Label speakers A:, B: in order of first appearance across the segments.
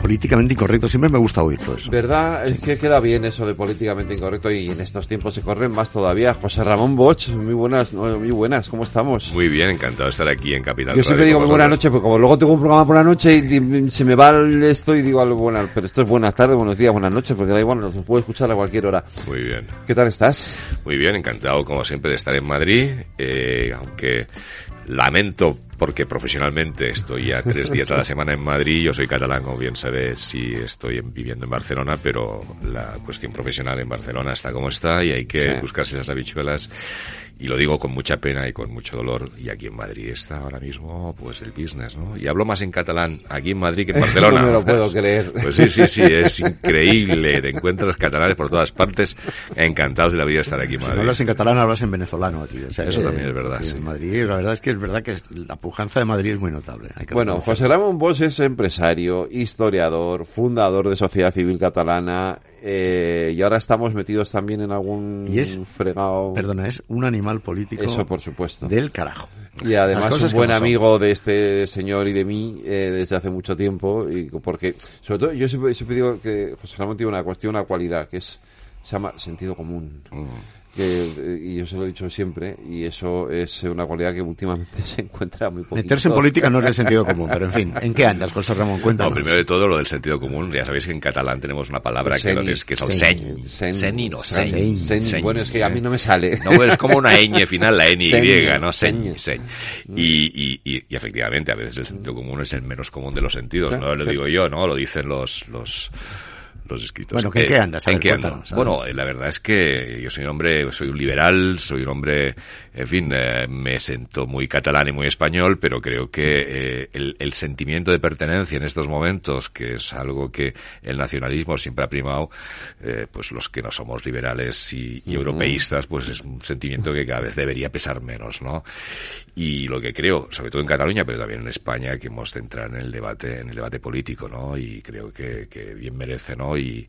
A: Políticamente incorrecto. Siempre me gusta oírlo eso.
B: ¿Verdad? Es que queda bien eso de políticamente incorrecto y en estos tiempos se corren más todavía. José Ramón Boch, muy buenas, muy buenas, ¿cómo estamos?
C: Muy bien, encantado de estar aquí en Capital.
B: Yo siempre digo muy buenas noches, porque como luego tengo un programa por la noche y, se me va esto y digo algo bueno, pero esto es buenas tardes, buenos días, buenas noches, porque da igual, nos puedo escuchar a cualquier hora.
C: Muy bien.
B: ¿Qué tal estás?
C: Muy bien, encantado como siempre de estar en Madrid, eh, aunque lamento porque profesionalmente estoy ya tres días a la semana en Madrid. Yo soy catalán, como bien sabes, sí estoy viviendo en Barcelona, pero la cuestión profesional en Barcelona está como está y hay que buscarse esas habichuelas y lo digo con mucha pena y con mucho dolor, y aquí en Madrid está ahora mismo pues el business, ¿no? Y hablo más en catalán aquí en Madrid que en Barcelona.
B: no me lo puedo creer.
C: Pues sí, sí, sí, es increíble. Te encuentras catalanes por todas partes, encantados de la vida de estar aquí en Madrid.
A: Si no hablas en catalán, hablas en venezolano aquí.
C: Eso también es verdad.
A: En Madrid, la verdad es que es verdad que la pujanza de Madrid es muy notable.
B: bueno, José Ramón Bosch es empresario, historiador, fundador de Sociedad Civil Catalana, eh, y ahora estamos metidos también en algún
A: y es,
B: fregado.
A: Perdona, es un animal político.
B: Eso, por supuedo
A: Del carajo.
B: Y además un buen amigo de este señor y de mí eh, desde hace mucho tiempo. y Porque, sobre todo, yo siempre, digo que José Ramón tiene una cuestión, una cualidad, que es se llama sentido común. Mm que, y yo se lo he dicho siempre, y eso es una cualidad que últimamente se encuentra muy poquito.
A: Meterse en política no es de sentido común, pero en fin, ¿en qué andas, José Ramón? Cuéntanos.
C: No, primero de todo, lo del sentido común, ya sabéis que en catalán tenemos una palabra que, es, que son señ. Señ no, señ.
B: Bueno, es que a mí no me sale.
C: No, es como una ñ final, la N y, ¿no? Señ, señ. Y, y, y, efectivamente, a veces el sentido común es el menos común de los sentidos, no lo digo yo, ¿no? Lo dicen los, los los escritos.
A: Bueno, ¿en qué eh, andas?
C: ¿En qué Bueno, la verdad es que yo soy un hombre, soy un liberal, soy un hombre, en fin, eh, me siento muy catalán y muy español, pero creo que eh, el, sentimiento de pertenencia en estos momentos, que es algo que el nacionalismo siempre ha primado, pues los que no somos liberales y, europeístas, pues es un sentimiento que cada vez debería pesar menos, ¿no? Y lo que creo, sobre todo en Cataluña, pero también en España, que hemos de entrar en el debate, en el debate político, ¿no? Y creo que, que bien merece, ¿no? Y,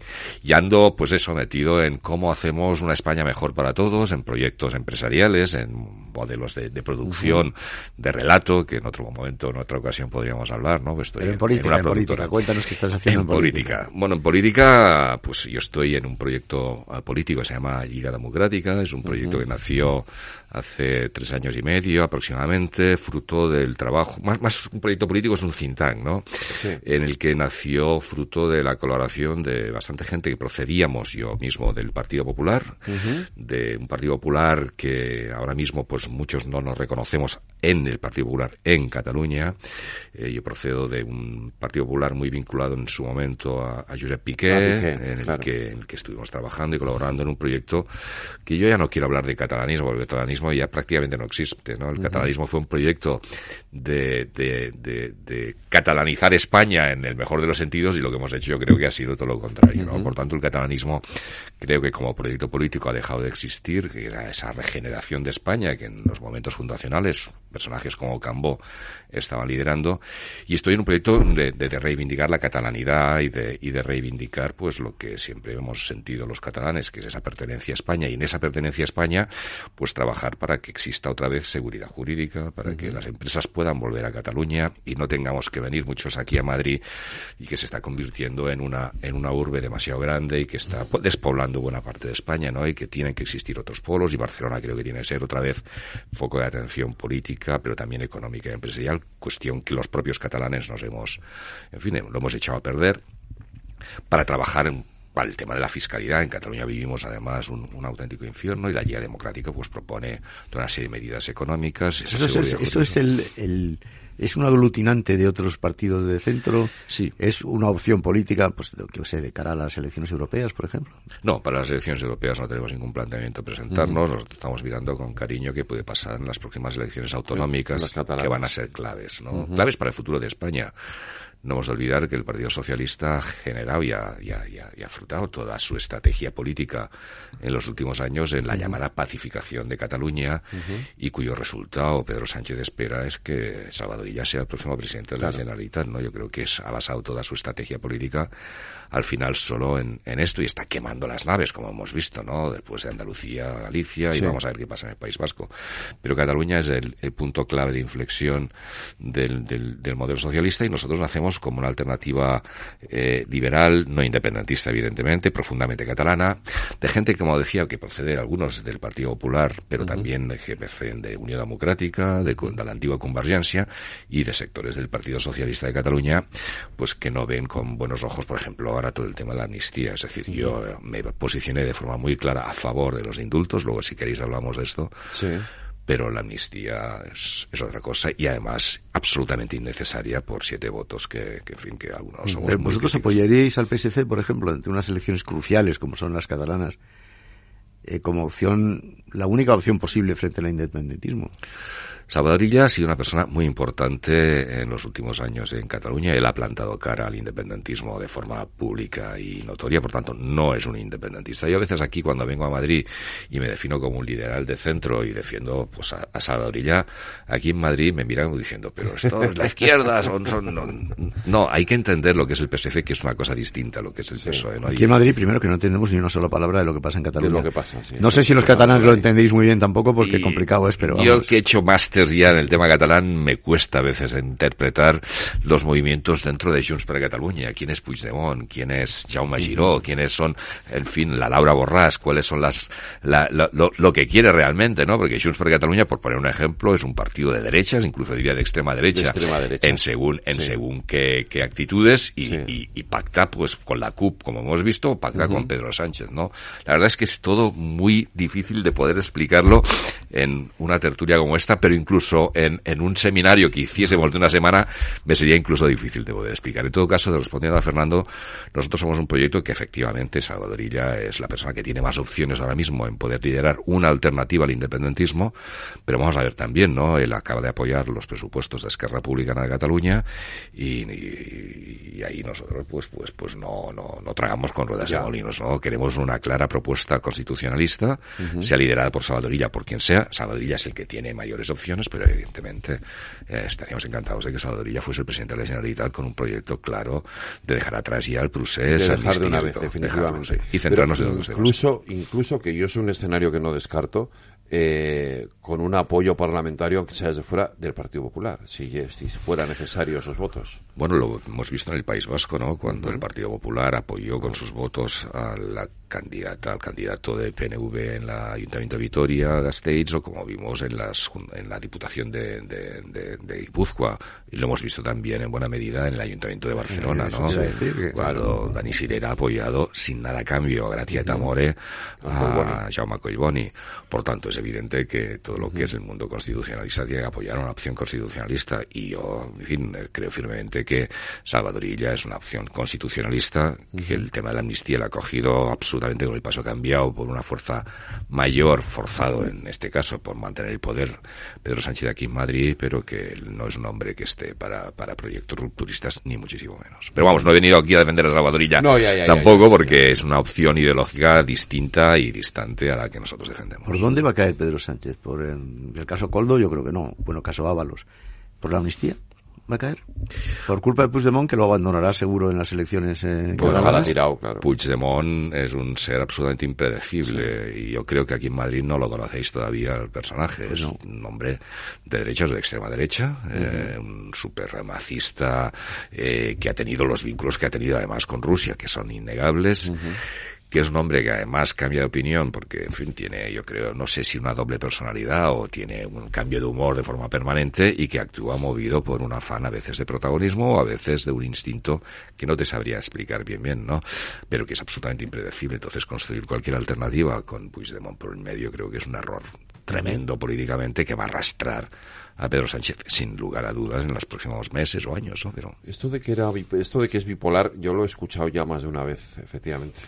C: ando, pues eso, metido en cómo hacemos una España mejor para todos, en proyectos empresariales, en modelos de, producción, de relato, que en otro momento, en otra ocasión podríamos hablar, ¿no?
A: Estoy en, política, en, política. Cuéntanos qué estás haciendo en, política.
C: Bueno, en política, pues yo estoy en un proyecto ah, político que se llama Liga Democrática, es un proyecto que nació hace tres años y medio aproximadamente, fruto del trabajo, más, más un proyecto político es un think tank, ¿no? En el que nació fruto de la colaboración de bastante gente que procedíamos, yo mismo, del Partido Popular, de un Partido Popular que ahora mismo pues muchos no nos reconocemos en el Partido Popular en Cataluña. Eh, yo procedo de un Partido Popular muy vinculado en su momento a, a Josep Piqué, en, el que, en el que estuvimos trabajando y colaborando en un proyecto que yo ya no quiero hablar de catalanismo, porque el catalanismo ya prácticamente no existe. ¿no? El catalanismo fue un proyecto de, de, de, catalanizar España en el mejor de los sentidos y lo que hemos hecho yo creo que ha sido todo lo contrario. ¿no? Por tanto, el catalanismo creo que como proyecto político ha dejado de existir, que era esa regeneración de España que en los momentos fundacionales personajes como Cambó estaban liderando y estoy en un proyecto de, de, reivindicar la catalanidad y de, y de reivindicar pues lo que siempre hemos sentido los catalanes, que es esa pertenencia a España y en esa pertenencia a España pues trabajar para que exista otra vez seguridad jurídica, para que las empresas puedan volver a Cataluña y no tengamos que venir muchos aquí a Madrid y que se está convirtiendo en una, en una urbe demasiado grande y que está despoblando buena parte de España, ¿no? Y que tienen que existir otros polos y Barcelona creo que tiene que ser otra vez foco de atención política, pero también económica y empresarial, cuestión que los propios catalanes nos hemos, en fin, lo hemos echado a perder para trabajar en el tema de la fiscalidad, en Cataluña vivimos además un, auténtico infierno y la Liga Democrática pues propone toda una serie de medidas económicas.
A: Eso, es, eso es el, es un aglutinante de otros partidos de centro.
C: Sí.
A: Es una opción política, pues que sé, de cara a las elecciones europeas, por ejemplo.
C: No, para las elecciones europeas no tenemos ningún planteamiento presentarnos. Nos estamos mirando con cariño qué puede pasar en las próximas elecciones autonómicas que van a ser claves, ¿no? Claves para el futuro de España. No hemos de olvidar que el Partido Socialista ha generado y ha, frutado toda su estrategia política en los últimos años en la llamada pacificación de Cataluña y cuyo resultado Pedro Sánchez espera es que Salvador Salvador sea el próximo presidente de la Generalitat, ¿no? Yo creo que es, ha basado toda su estrategia política al final solo en, esto y está quemando las naves, como hemos visto, ¿no? Después de Andalucía, Galicia y vamos a ver qué pasa en el País Vasco. Pero Cataluña es el, punto clave de inflexión del, del, modelo socialista y nosotros lo hacemos como una alternativa eh, liberal, no independentista, evidentemente, profundamente catalana, de gente, como decía, que procede algunos del Partido Popular, pero también que proceden de Unión Democrática, de, de la antigua Convergencia y de sectores del Partido Socialista de Cataluña, pues que no ven con buenos ojos, por ejemplo, ahora todo el tema de la amnistía. Es decir, yo me posicioné de forma muy clara a favor de los indultos, luego si queréis hablamos de esto. Sí. Pero la amnistía es, otra cosa y además absolutamente innecesaria por siete votos que, en fin, que algunos somos.
A: ¿Vosotros apoyaríais al PSC, por ejemplo, ante unas elecciones cruciales como son las catalanas, eh, como opción, la única opción posible frente al independentismo?
C: Salvador Illa ha sido una persona muy importante en los últimos años en Cataluña. Él ha plantado cara al independentismo de forma pública y notoria, por tanto, no es un independentista. Yo a veces aquí, cuando vengo a Madrid y me defino como un liberal de centro y defiendo pues, a, Salvador Illa, aquí en Madrid me miran diciendo, pero esto es la izquierda, son, son no, hay que entender lo que es el PSC, que es una cosa distinta a lo que es el PSOE.
A: Aquí en Madrid, primero que no entendemos ni una sola palabra de lo que pasa en Cataluña. no sé si los catalanes lo entendéis muy bien tampoco, porque complicado es, pero
C: Yo que he hecho máster ya en el tema catalán me cuesta a veces interpretar los movimientos dentro de Junts per Cataluña. ¿Quién es Puigdemont? ¿Quién es Jaume Giró? ¿Quiénes son, en fin, la Laura Borràs? ¿Cuáles son las, lo, que quiere realmente, no? Porque Junts per Cataluña, por poner un ejemplo, es un partido de derechas, incluso diría de extrema derecha. En según, en según qué, actitudes y, pacta pues con la CUP, como hemos visto, pacta con Pedro Sánchez, ¿no? La verdad es que es todo muy difícil de poder explicarlo en una tertulia como esta, pero incluso en, en un seminario que hiciésemos de una semana, me sería incluso difícil de poder explicar. En todo caso, respondiendo a Fernando, nosotros somos un proyecto que efectivamente Salvadorilla es la persona que tiene más opciones ahora mismo en poder liderar una alternativa al independentismo, pero vamos a ver también, ¿no? Él acaba de apoyar los presupuestos de Esquerra Republicana de Cataluña y, y, ahí nosotros pues pues pues no no, no tragamos con ruedas de molinos, ¿no? Queremos una clara propuesta constitucionalista, sea liderada por Salvadorilla, por quien sea. Salvadorilla es el que tiene mayores opciones pero evidentemente eh, estaríamos encantados de que Salvador ya fuese el presidente de la Generalitat con un proyecto claro de dejar atrás ya el procés,
B: de dejar de una vez, definitivamente.
C: y centrarnos en
B: los incluso, Incluso que yo es un escenario que no descarto, eh, con un apoyo parlamentario, aunque sea desde fuera, del Partido Popular, si, si fuera necesario esos votos.
C: Bueno, lo hemos visto en el País Vasco, ¿no? Cuando el Partido Popular apoyó con sus votos a la candidata, al candidato de PNV en la Ayuntamiento de Vitoria, Gasteiz, o como vimos en, las, en la Diputación de, de, de, Guipúzqua, y lo hemos visto también en buena medida en el Ayuntamiento de Barcelona, ¿no? Cuando Dani Sirera ha apoyado sin nada a cambio, gratia et amore, a Jaume Collboni. Por tanto, es evidente que todo lo que es el mundo constitucionalista tiene que apoyar una opción constitucionalista, y yo, en fin, creo firmemente que Salvadorilla es una opción constitucionalista, que el tema de la amnistía la ha cogido absolutamente absolutamente con el paso cambiado por una fuerza mayor, forzado en este caso por mantener el poder Pedro Sánchez aquí en Madrid, pero que no es un hombre que esté para, para proyectos rupturistas, ni muchísimo menos. Pero vamos, no he venido aquí a defender a Salvadorilla no, tampoco, porque es una opción ideológica distinta y distante a la que nosotros defendemos.
A: ¿Por dónde va a caer Pedro Sánchez? ¿Por el caso Coldo? Yo creo que no. Bueno, caso Ábalos. ¿Por la amnistía? va a caer? Por culpa de Puigdemont, que lo abandonará seguro en las elecciones eh,
C: pues tirado, claro. Puigdemont es un ser absolutamente impredecible y yo creo que aquí en Madrid no lo conocéis todavía el personaje. Pues es un hombre de derechas o de extrema derecha, eh, un super macista eh, que ha tenido los vínculos que ha tenido además con Rusia, que son innegables que es un hombre que además cambia de opinión porque, en fin, tiene, yo creo, no sé si una doble personalidad o tiene un cambio de humor de forma permanente y que actúa movido por un afán a veces de protagonismo o a veces de un instinto que no te sabría explicar bien bien, ¿no? Pero que es absolutamente impredecible. Entonces, construir cualquier alternativa con Puigdemont por el medio creo que es un error tremendo políticamente que va a arrastrar a Pedro Sánchez sin lugar a dudas en los próximos meses o años, ¿no? Pero
B: esto de que era esto de que es bipolar, yo lo he escuchado ya más de una vez, efectivamente,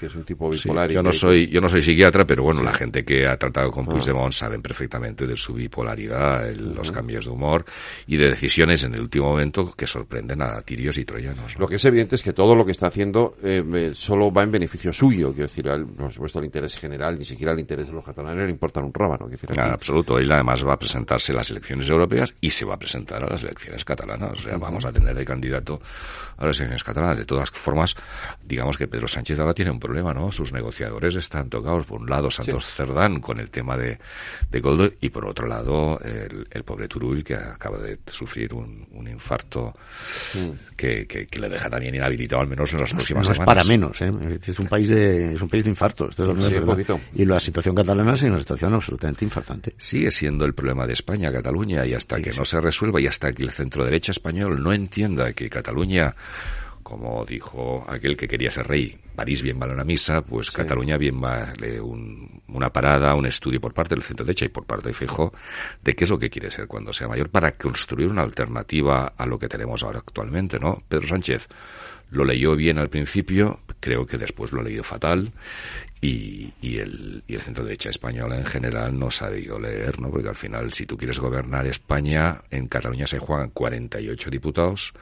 B: que es un tipo bipolar.
C: yo no soy yo no soy psiquiatra, pero bueno, la gente que ha tratado con ah. Puigdemont saben perfectamente de su bipolaridad, los cambios de humor y de decisiones en el último momento que sorprenden a tirios y troyanos.
B: Lo que es evidente es que todo lo que está haciendo eh, solo va en beneficio suyo, quiero decir, al, por supuesto el interés general, ni siquiera el interés de los catalanes le importan un rábano. ¿No?
C: En absoluto. Él además va a presentarse a las elecciones europeas y se va a presentar a las elecciones catalanas. O sea, vamos a tener de candidato a las elecciones catalanas. De todas formas, digamos que Pedro Sánchez ahora tiene un problema, ¿no? Sus negociadores están tocados. Por un lado, Santos Cerdán con el tema de, de Goldo y por otro lado, el, pobre Turull que acaba de sufrir un, infarto que, que, le deja también inhabilitado al menos en las próximas
A: no es para menos, ¿eh? Es un país de, es un país de infartos. y la situación catalana es una situación absolutamente infartante.
C: Sigue siendo el problema de España, Cataluña, y hasta que no se resuelva y hasta que el centro derecha español no entienda que Cataluña como dijo aquel que quería ser rey, París bien vale una misa, pues Cataluña bien vale una parada, un estudio por parte del centro derecha y por parte de Fijo de qué es lo que quiere ser cuando sea mayor para construir una alternativa a lo que tenemos ahora actualmente, ¿no? Pedro Sánchez lo leyó bien al principio, creo que después lo ha leído fatal y, y, el, y el centro derecha española en general no ha sabido leer, ¿no? Porque al final, si tú quieres gobernar España, en Cataluña se juegan 48 diputados,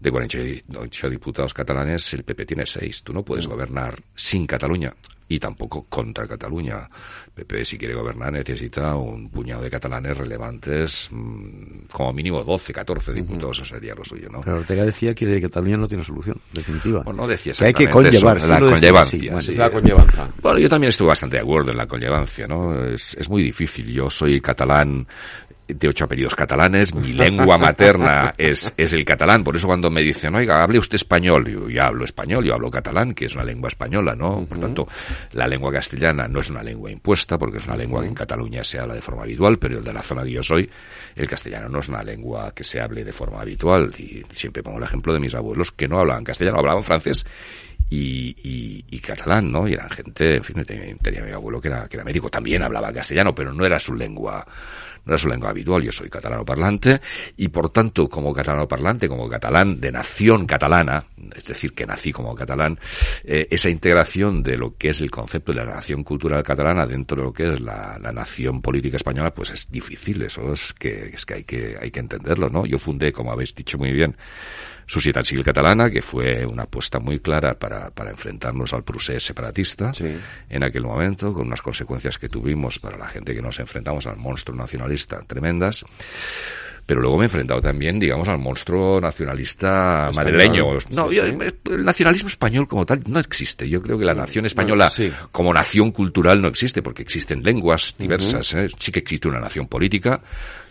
C: de 48 diputados catalanes, el PP tiene 6. Tú no puedes mm. gobernar sin Cataluña y tampoco contra Cataluña. PP, si quiere gobernar, necesita un puñado de catalanes relevantes, mm, como mínimo 12, 14 diputados, eso sería lo suyo, ¿no?
A: Pero Ortega decía que Cataluña no tiene solución definitiva.
C: Bueno, no decía
A: que hay que conllevar,
C: la conllevancia.
B: La conllevancia.
C: Bueno, yo también estoy bastante de acuerdo en la conllevancia, ¿no? Es, es muy difícil. Yo soy catalán de ocho apellidos catalanes, mi lengua materna es, es el catalán, por eso cuando me dicen, oiga, hable usted español, yo ya hablo español, yo hablo catalán, que es una lengua española, ¿no? Por tanto, la lengua castellana no es una lengua impuesta, porque es una lengua que en Cataluña se habla de forma habitual, pero el de la zona que yo soy, el castellano no es una lengua que se hable de forma habitual, y siempre pongo el ejemplo de mis abuelos que no hablaban castellano, hablaban francés, y, y, catalán, ¿no? Y eran gente, en fin, tenía, mi abuelo que era, que era médico, también hablaba castellano, pero no era su lengua no es su lengua habitual, yo soy catalano parlante y por tanto como catalano parlante, como catalán de nación catalana, es decir, que nací como catalán, eh, esa integración de lo que es el concepto de la nación cultural catalana dentro de lo que es la, nación política española, pues es difícil, eso es que, es que hay que hay que entenderlo, ¿no? Yo fundé, como habéis dicho muy bien, Societat Civil Catalana, que fue una apuesta muy clara para, para enfrentarnos al procés separatista en aquel momento, con unas consecuencias que tuvimos para la gente que nos enfrentamos al monstruo nacionalista tremendas pero luego me he enfrentado también, digamos, al monstruo nacionalista madrileño. No, el nacionalismo español como tal no existe. Yo creo que la nación española como nación cultural no existe, porque existen lenguas diversas. ¿eh? Sí que existe una nación política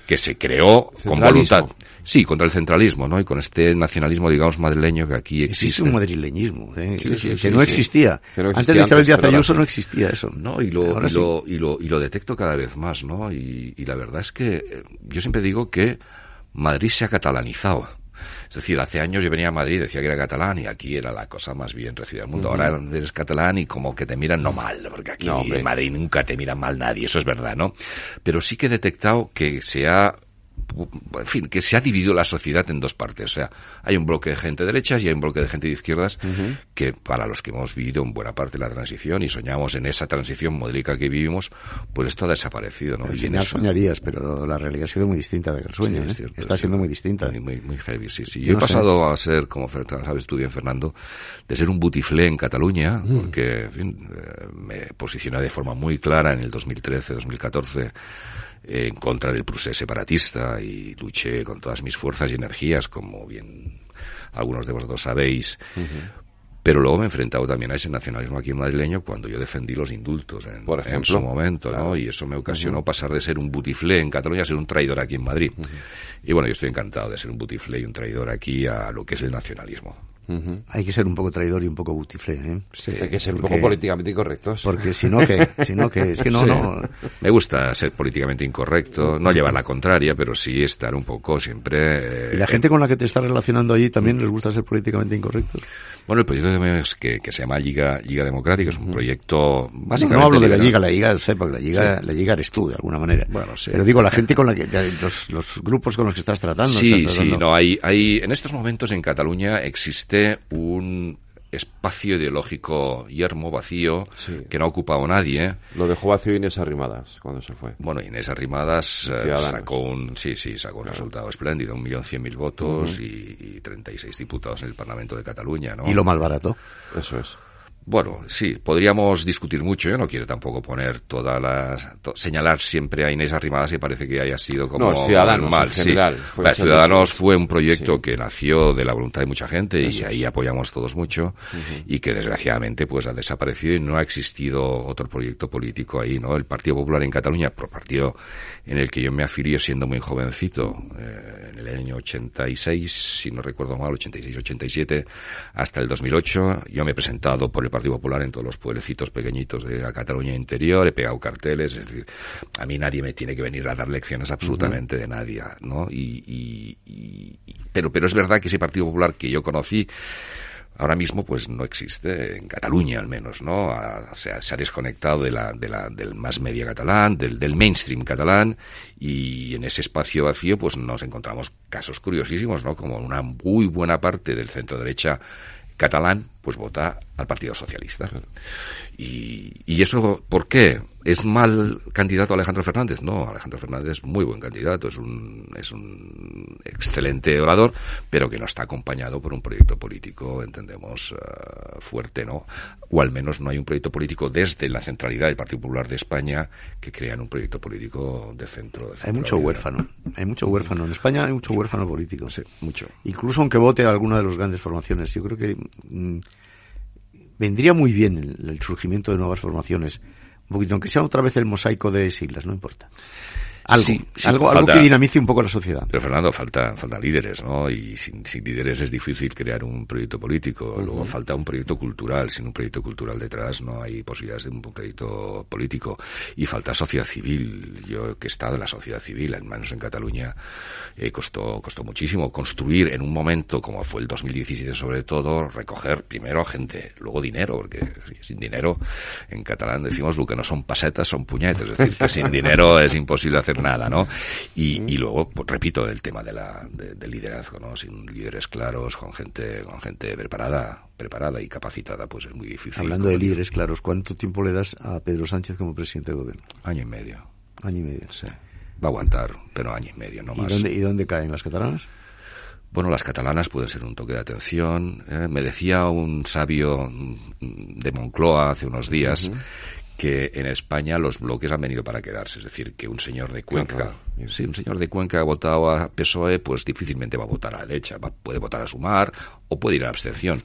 C: que se creó con voluntad. Sí, contra el centralismo, ¿no? Y con este nacionalismo, digamos, madrileño que aquí existe.
A: Existe un madrileñismo, ¿eh? que, no existía. Antes de Isabel Díaz Ayuso no existía eso.
C: No, y lo, y lo, y, lo, y, lo, detecto cada vez más, ¿no? Y, y la verdad es que eh, yo siempre digo que Madrid se ha catalanizado. Es decir, hace años yo venía a Madrid, decía que era catalán y aquí era la cosa más bien recibida del mundo. Ahora eres catalán y como que te miran no mal, porque aquí en Madrid nunca te mira mal nadie, eso es verdad, ¿no? Pero sí que he detectado que se ha en fin, que se ha dividido la sociedad en dos partes. O sea, hay un bloque de gente de derechas y hay un bloque de gente de izquierdas que para los que hemos vivido en buena parte la transición y soñamos en esa transición modélica que vivimos, pues esto ha desaparecido, ¿no?
A: y soñarías, pero la realidad ha sido muy distinta de que el sueño, ¿eh? Está siendo muy distinta.
C: Muy, muy, heavy, sí, sí. Yo, he pasado a ser, como sabes tú bien, Fernando, de ser un butiflé en Cataluña, porque, en fin, eh, me posicioné de forma muy clara en el 2013, 2014 en contra del procés separatista y luché con todas mis fuerzas y energías, como bien algunos de vosotros sabéis. Pero luego me he enfrentado también a ese nacionalismo aquí en madrileño cuando yo defendí los indultos en, Por ejemplo, en su momento, ¿no? Y eso me ocasionó pasar de ser un butiflé en Cataluña a ser un traidor aquí en Madrid. Y bueno, yo estoy encantado de ser un butiflé y un traidor aquí a lo que es el nacionalismo.
A: Hay que ser un poco traidor y un poco butiflé, ¿eh?
B: hay que ser un poco políticamente incorrectos.
A: Porque si no, que, si no, que, es que no, no.
C: Me gusta ser políticamente incorrecto, no llevar la contraria, pero sí estar un poco siempre...
A: ¿Y la gente con la que te estás relacionando allí también les gusta ser políticamente incorrectos?
C: Bueno, el proyecto que, que se llama Liga, Liga Democrática es un proyecto básicamente...
A: No, hablo de la Liga, la Liga, sé, porque la Liga, la Liga eres tú, de alguna manera. Bueno, sí. Pero digo, la gente con la que... Los, los grupos con los que estás tratando.
C: Sí, sí, no, hay, hay... En estos momentos en Cataluña existe un espacio ideológico yermo, vacío, que no ha ocupado nadie.
B: Lo dejó vacío Inés Arrimadas cuando se fue.
C: Bueno, Inés Arrimadas eh, sacó un, sí, sí, sacó un resultado espléndido, un millón cien mil votos y, y, 36 diputados en el Parlamento de Cataluña, ¿no?
A: Y lo malbarató.
B: Eso es.
C: Bueno, sí, podríamos discutir mucho. Yo no quiero tampoco poner todas las. señalar siempre a Inés Arrimadas y parece que haya sido como.
B: No, Ciudadanos,
C: mal.
B: en general.
C: Fue Ciudadanos fue un proyecto que nació de la voluntad de mucha gente y ahí apoyamos todos mucho y que desgraciadamente pues ha desaparecido y no ha existido otro proyecto político ahí, ¿no? El Partido Popular en Cataluña, por partido en el que yo me afilié siendo muy jovencito, eh, en el año 86, si no recuerdo mal, 86-87, hasta el 2008, yo me he presentado por el Partido Popular en todos los pueblecitos pequeñitos de la Cataluña interior, he pegado carteles, es decir, a mí nadie me tiene que venir a dar lecciones absolutamente de nadie, ¿no? Y, pero, pero es verdad que ese Partido Popular que yo conocí, ahora mismo pues no existe en Cataluña al menos no o sea se ha desconectado de la, de la del más media catalán del, del mainstream catalán y en ese espacio vacío pues nos encontramos casos curiosísimos no como una muy buena parte del centro derecha catalán pues vota al Partido Socialista. Y, y, eso, ¿por qué? ¿Es mal candidato Alejandro Fernández? No, Alejandro Fernández es muy buen candidato, es un, es un excelente orador, pero que no está acompañado por un proyecto político, entendemos, eh, fuerte, ¿no? O al menos no hay un proyecto político desde la centralidad del Partido Popular de España que crean un proyecto político de centro.
A: hay mucho huérfano, hay mucho huérfano. En España hay mucho huérfano político.
C: Sí, mucho.
A: Incluso aunque vote a alguna de las grandes formaciones. Yo creo que mm, vendría muy bien el, surgimiento de nuevas formaciones. Un poquito, aunque sea otra vez el mosaico de siglas, no importa. Algo, algo, que dinamice un poco la sociedad.
C: Pero Fernando, falta, falta líderes, ¿no? Y sin, líderes es difícil crear un proyecto político. Luego falta un proyecto cultural. Sin un proyecto cultural detrás no hay posibilidades de un proyecto político. Y falta sociedad civil. Yo que he estado en la sociedad civil, al menos en Cataluña, eh, costó, costó muchísimo construir en un momento como fue el 2017 sobre todo, recoger primero gente, luego dinero, porque sin dinero en catalán decimos lo que no son pasetas, son puñetes. Es decir, que sin dinero es imposible hacer nada, ¿no? Y, y luego, pues, repito, el tema de la, del liderazgo, ¿no? Sin líderes claros, con gente, con gente preparada, preparada y capacitada, pues es muy difícil.
A: Hablando de líderes claros, ¿cuánto tiempo le das a Pedro Sánchez como presidente del gobierno?
C: Año y medio.
A: Año y medio.
C: Sí. Va a aguantar, pero año y medio, no más.
A: ¿Y dónde, ¿Y dónde caen las catalanas?
C: Bueno, las catalanas pueden ser un toque de atención. ¿eh? Me decía un sabio de Moncloa hace unos días que en España los bloques han venido para quedarse. Es decir, que un señor de Cuenca, si un señor de Cuenca ha votado a PSOE, pues difícilmente va a votar a la derecha. puede votar a Sumar o puede ir a la abstención.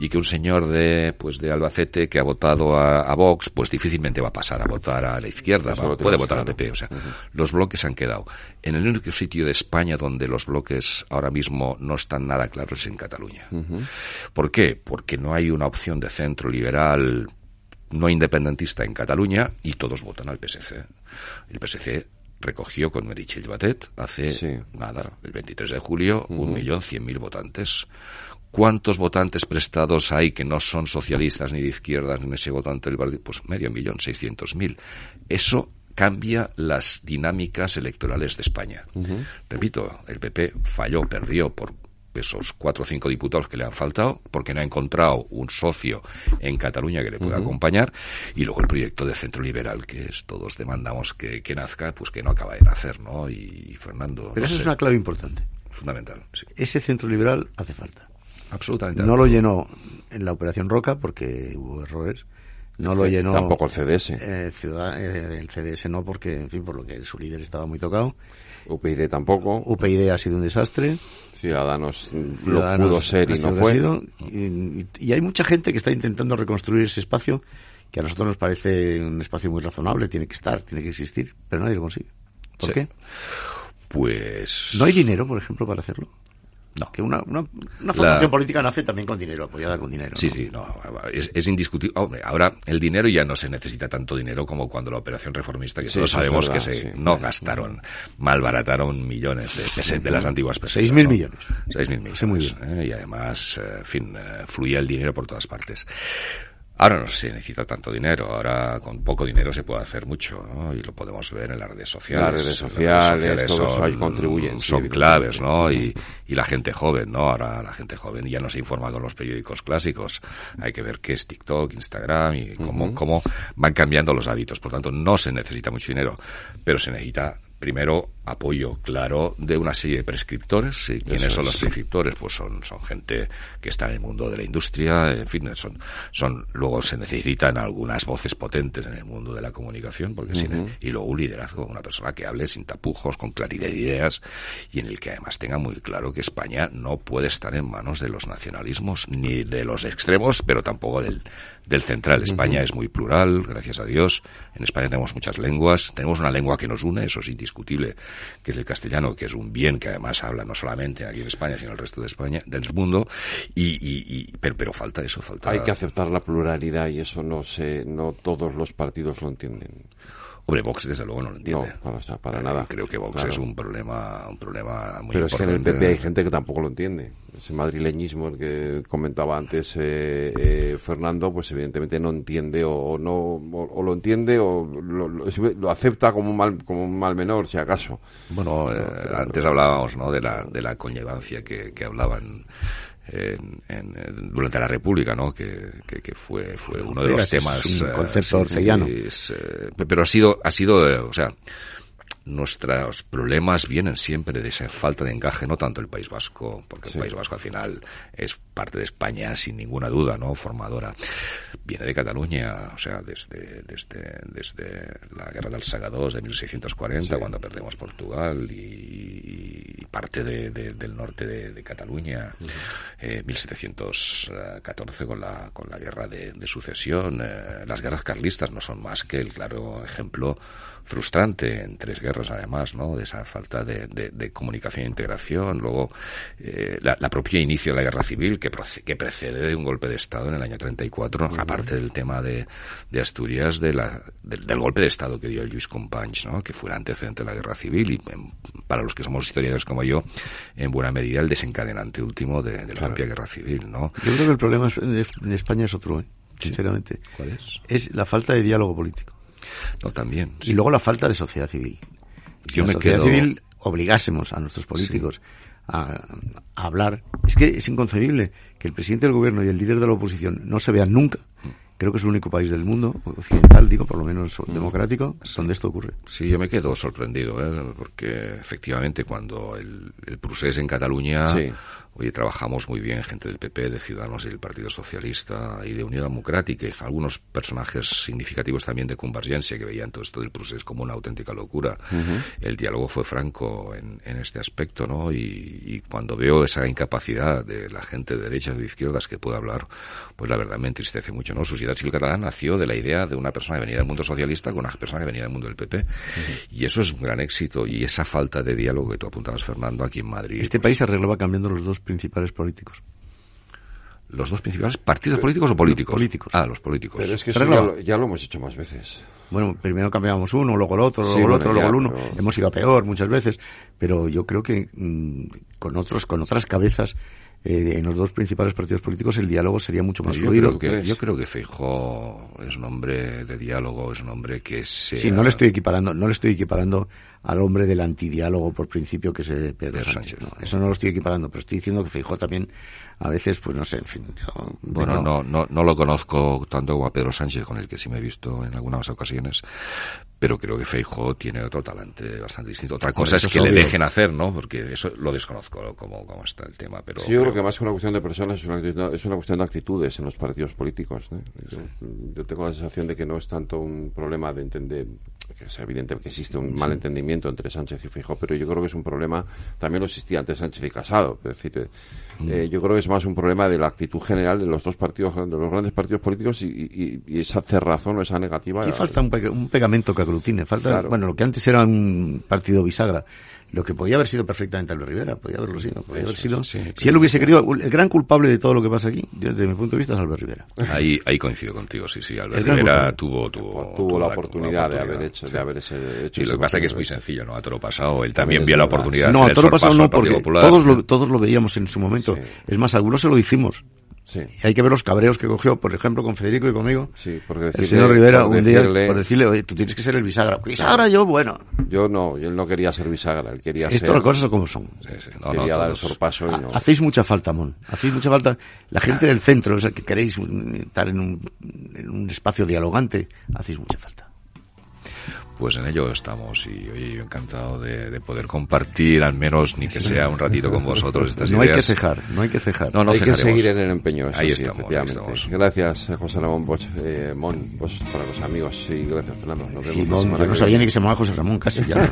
C: Y que un señor de, pues de Albacete que ha votado a, Vox, pues difícilmente va a pasar a votar a la izquierda. puede votar al PP. O sea, los bloques han quedado. En el único sitio de España donde los bloques ahora mismo no están nada claros es en Cataluña. ¿Por qué? Porque no hay una opción de centro liberal no independentista en Cataluña y todos votan al PSC. El PSC recogió con Meritxell Batet hace nada, el 23 de julio, un millón cien mil votantes. ¿Cuántos votantes prestados hay que no son socialistas ni de izquierdas ni ese votante del partido? Pues medio millón, seiscientos mil. Eso cambia las dinámicas electorales de España. Repito, el PP falló, perdió por esos cuatro o cinco diputados que le han faltado, porque no ha encontrado un socio en Cataluña que le pueda acompañar, y luego el proyecto de centro liberal, que es, todos demandamos que, nazca, pues que no acaba de nacer, ¿no? Y, Fernando.
A: Pero eso es una clave importante.
C: Fundamental.
A: Ese centro liberal hace falta.
C: Absolutamente.
A: No lo llenó en la Operación Roca porque hubo errores. No lo llenó.
B: Tampoco el CDS.
A: Eh, eh, el CDS no, porque, en fin, por lo que su líder estaba muy tocado.
B: UPyD tampoco.
A: UPyD ha sido un desastre.
B: Ciudadanos, lo pudo ser y no fue.
A: y, hay mucha gente que está intentando reconstruir ese espacio que a nosotros nos parece un espacio muy razonable, tiene que estar, tiene que existir, pero nadie lo consigue. ¿Por qué?
C: Pues...
A: ¿No hay dinero, por ejemplo, para hacerlo? No. Que una, una, una formación política nace también con dinero, apoyada con dinero.
C: Sí, sí, no, es, indiscutible. ahora, el dinero ya no se necesita tanto dinero como cuando la operación reformista, que todos sabemos que se no gastaron, malbarataron millones de pesetas de las antiguas pesetas.
A: Seis mil millones.
C: Seis mil millones. muy ¿eh? y además, eh, en fin, eh, fluía el dinero por todas partes. Ahora no se necesita tanto dinero, ahora con poco dinero se puede hacer mucho, ¿no? Y lo podemos ver en las redes sociales.
B: Las redes sociales, son, contribuyen.
C: Son claves, ¿no? Y, y, la gente joven, ¿no? Ahora la gente joven ya no se informa con los periódicos clásicos. Hay que ver qué es TikTok, Instagram y cómo, cómo van cambiando los hábitos. Por tanto, no se necesita mucho dinero, pero se necesita primero apoyo claro de una serie de prescriptores. ¿Y quiénes son los prescriptores? Pues son, son gente que está en el mundo de la industria, en fin, son, son, luego se necesitan algunas voces potentes en el mundo de la comunicación, porque y luego un liderazgo, una persona que hable sin tapujos, con claridad de ideas, y en el que además tenga muy claro que España no puede estar en manos de los nacionalismos, ni de los extremos, pero tampoco del, del central. España es muy plural, gracias a Dios. En España tenemos muchas lenguas, tenemos una lengua que nos une, eso es indiscutible, que es el castellano, que es un bien que además habla no solamente aquí en España, sino en el resto de España, del mundo. Y, y, pero, pero falta eso, falta.
B: Hay que aceptar la pluralidad y eso no se, no todos los partidos lo entienden.
C: Hombre, Vox desde luego no lo entiende.
B: No, para, nada.
C: Eh, creo que Vox es un problema, un problema muy
B: Pero
C: es
B: que en el PP hay gente que tampoco lo entiende. Ese madrileñismo el que comentaba antes eh, eh, Fernando, pues evidentemente no entiende o, no o, lo entiende o lo, acepta como un mal como un mal menor, si acaso.
C: Bueno, antes hablábamos, ¿no? De la de la conllevancia que, que hablaban en, durante la República, ¿no? Que, que, fue, fue uno de los temas.
A: Es un concepto eh,
C: pero ha sido, ha sido, eh, o sea, nuestros problemas vienen siempre de esa falta de encaje, no tanto el País Vasco, porque el País Vasco al final es parte de España sin ninguna duda, ¿no? Formadora. Viene de Cataluña, o sea, desde, desde, desde la Guerra del Sagadós de 1640, cuando perdemos Portugal y, parte de, del norte de, Cataluña, 1714 eh, con la, con la Guerra de, Sucesión. Eh, las guerras carlistas no son más que el claro ejemplo frustrante en tres guerras además, ¿no? De esa falta de, de, comunicación e integración. Luego, eh, la, propia inicio de la guerra civil que, que precede de un golpe de Estado en el año 34, aparte del tema de, de Asturias, de la, del golpe de Estado que dio el Luis Companys, ¿no? Que fue el antecedente de la guerra civil y para los que somos historiadores como yo, en buena medida el desencadenante último de, la propia guerra civil, ¿no?
A: Yo creo que el problema en España es otro, ¿eh? sinceramente.
C: ¿Cuál es?
A: Es la falta de diálogo político.
C: No, también.
A: Y luego la falta de sociedad civil. Si la sociedad civil obligásemos a nuestros políticos a, hablar. Es que es inconcebible que el presidente del gobierno y el líder de la oposición no se vean nunca. Creo que es el único país del mundo, occidental, digo, por lo menos mm. democrático, donde esto ocurre.
C: Sí, yo me quedo sorprendido, ¿eh? porque efectivamente cuando el, el procés en Cataluña Oye, trabajamos muy bien, gente del PP, de Ciudadanos y del Partido Socialista y de Unión Democrática, y algunos personajes significativos también de Convergencia que veían todo esto del proceso como una auténtica locura. El diálogo fue franco en, este aspecto, ¿no? Y, cuando veo esa incapacidad de la gente de derechas y de izquierdas que puede hablar, pues la verdad me entristece mucho, ¿no? Sociedad Civil Catalana nació de la idea de una persona que venía del mundo socialista con una persona que venía del mundo del PP. Y eso es un gran éxito. Y esa falta de diálogo que tú apuntabas, Fernando, aquí en Madrid.
A: Este
C: pues
A: país arreglaba cambiando los dos principales políticos.
C: ¿Los dos principales partidos políticos o políticos?
A: Políticos.
C: Ah, los políticos.
B: Pero es que eso ya lo, hemos hecho más veces.
A: Bueno, primero cambiábamos uno, luego el otro, luego el otro, luego el uno. Hemos ido a peor muchas veces, pero yo creo que mm, con otros, con otras cabezas eh, en los dos principales partidos políticos el diálogo sería mucho más fluido.
C: yo creo que Feijó es un hombre de diálogo, es un hombre que se...
A: Sí, no le estoy equiparando, no le estoy equiparando al hombre del antidiálogo por principio que es Pedro, Sánchez. eso no lo estoy equiparando, pero estoy diciendo que Feijó también a veces, pues no sé, en fin.
C: bueno, no, no, no lo conozco tanto como a Pedro Sánchez, con el que sí me he visto en algunas ocasiones, pero creo que Feijó tiene otro talante bastante distinto. Otra cosa es que le dejen hacer, ¿no? Porque eso lo desconozco, cómo, cómo está el tema. Pero,
B: sí, yo creo que más que una cuestión de personas es una, es una cuestión de actitudes en los partidos políticos. Yo, tengo la sensación de que no es tanto un problema de entender, que es evidente que existe un malentendimiento entre Sánchez y Feijó, pero yo creo que es un problema, también lo existía antes Sánchez y Casado. Es decir, mm. eh, yo creo que es más un problema de la actitud general de los dos partidos, de los grandes partidos políticos y, esa cerrazón o esa negativa.
A: Aquí falta un, pegamento que aglutine. Falta, bueno, lo que antes era un partido bisagra lo que podía haber sido perfectamente Albert Rivera, podía haberlo sido, podía haber sido, si él hubiese querido, el gran culpable de todo lo que pasa aquí, desde mi punto de vista, es Albert Rivera.
C: Ahí, ahí coincido contigo, sí, sí, Albert Rivera tuvo, tuvo,
B: tuvo, la, oportunidad de haber hecho, de haber hecho.
C: Y lo que pasa es que es muy sencillo, ¿no? A todo lo pasado, él también vio la oportunidad.
A: No, a todo lo pasado no, porque todos lo, todos lo veíamos en su momento. Es más, algunos se lo dijimos. Sí. Y hay que ver los cabreos que cogió, por ejemplo, con Federico y conmigo.
B: Sí, porque
A: el señor Rivera un día por decirle, oye, tú tienes que ser el bisagra. Bisagra yo, bueno.
B: Yo no, yo no quería ser bisagra, él quería
A: Esto las cosas como son.
B: quería dar el sorpaso y no.
A: Hacéis mucha falta, Mon. Hacéis mucha falta. La gente del centro, o sea, que queréis estar en un, en un espacio dialogante, hacéis mucha falta.
C: Pues en ello estamos y oye, yo encantado de, poder compartir al menos ni que sea un ratito con vosotros estas
A: no
C: ideas.
A: hay que cejar, no hay que cejar.
B: No, no hay que seguir en el empeño.
C: ahí, estamos, estamos,
B: Gracias, José Ramón Bosch, eh, Mon, vos para los amigos y gracias, Fernando.
A: Nos sí, Mon, yo no sabía ni que se llamaba José Ramón casi ya.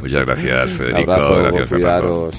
C: Muchas gracias, Federico. gracias,
B: Fernando.